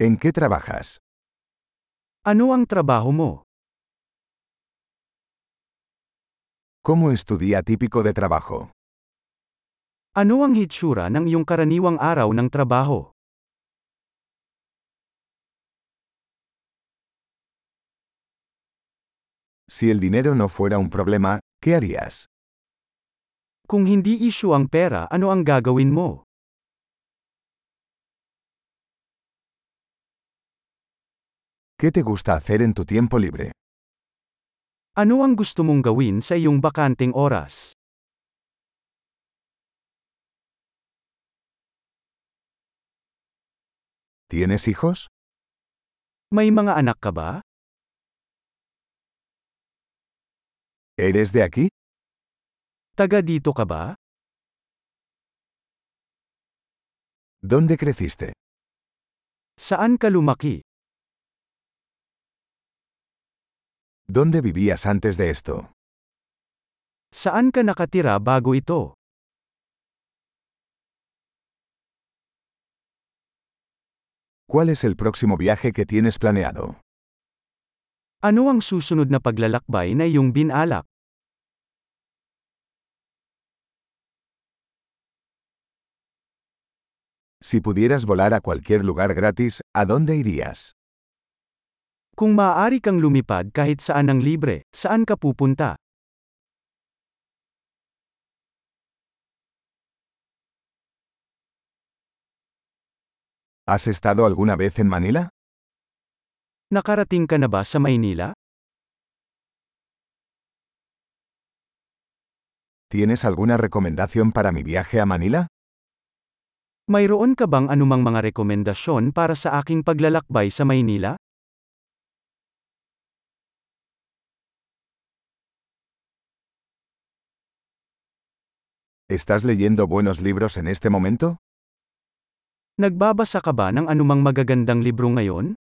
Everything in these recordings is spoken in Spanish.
¿En qué trabajas? Ano ang trabaho mo? ¿Cómo es tu día típico de trabajo? Ano ang hitsura ng iyong karaniwang araw ng trabaho? Si el dinero no fuera un problema, ¿qué harías? Kung hindi issue ang pera, ano ang gagawin mo? ¿Qué te gusta hacer en tu tiempo libre? Ano ang gusto mong gawin sa iyong bakanteng oras? ¿Tienes hijos? May mga anak ka ba? ¿Eres de aquí? Taga dito ka ba? ¿Dónde creciste? Saan ka lumaki? ¿Dónde vivías antes de esto? Saan ka nakatira bago ito? ¿Cuál es el próximo viaje que tienes planeado? Ano ang susunod na paglalakbay na iyong binalak? Si pudieras volar a cualquier lugar gratis, ¿a dónde irías? Kung maaari kang lumipad kahit saan ng libre, saan ka pupunta? ¿Has estado alguna vez en Manila? Nakarating ka na ba sa Maynila? ¿Tienes alguna recomendación para mi viaje a Manila? Mayroon ka bang anumang mga rekomendasyon para sa aking paglalakbay sa Maynila? ¿Estás leyendo buenos libros en este momento? Nagbabasa ka ba ng anumang magagandang libro ngayon?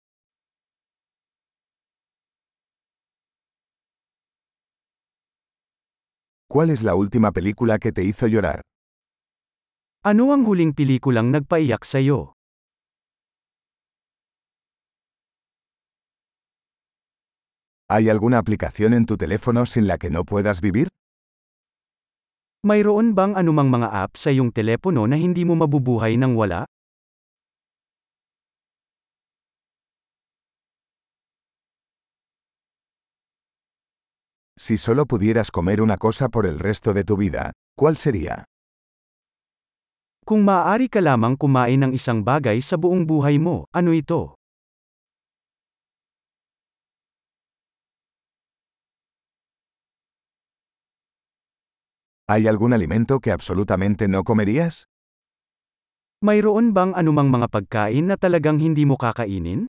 ¿Cuál es la última película que te hizo llorar? Ano ang huling pelikulang nagpaiyak sa'yo? ¿Hay alguna aplicación en tu teléfono sin la que no puedas vivir? Mayroon bang anumang mga app sa iyong telepono na hindi mo mabubuhay nang wala? Si solo pudieras comer una cosa por el resto de tu vida, ¿cuál sería? Kung maaari ka lamang kumain ng isang bagay sa buong buhay mo, ano ito? ¿Hay algún alimento que absolutamente no comerías? Mayroon bang anumang mga pagkain na talagang hindi mo kakainin?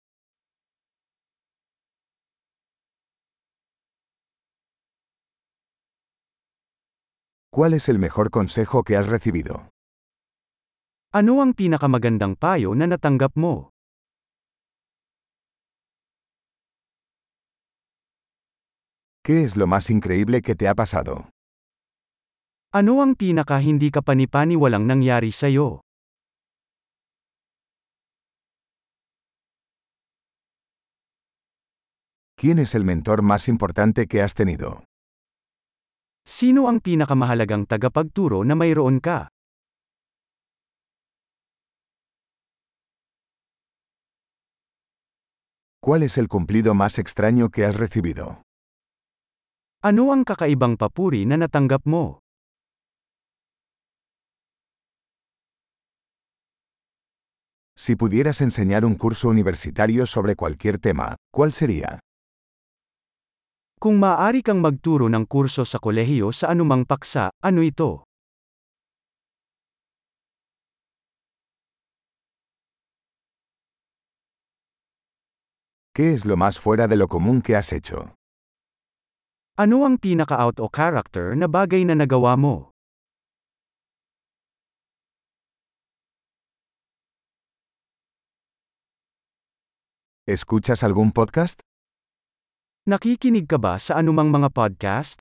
¿Cuál es el mejor consejo que has recibido? Ano ang pinakamagandang payo na natanggap mo? ¿Qué es lo más increíble que te ha pasado? Ano ang pinaka hindi ka panipaniwalang nangyari sa'yo? ¿Quién es el mentor más importante que has tenido? Sino ang pinakamahalagang tagapagturo na mayroon ka? ¿Cuál es el cumplido más extraño que has recibido? Ano ang kakaibang papuri na natanggap mo? Si pudieras enseñar un curso universitario sobre cualquier tema, ¿cuál sería? Kung maaari kang magturo ng kurso sa kolehiyo sa anumang paksa, ano ito? ¿Qué es lo más fuera de lo común que has hecho? Ano ang pinaka-out o character na bagay na nagawa mo? ¿Escuchas algún podcast? Nakikinig ka ba sa anumang mga podcast?